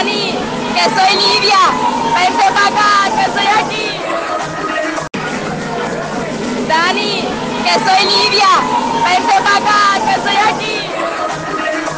Dani, que soy Livia. Vente para acá, que estoy aquí. Dani, que soy Livia.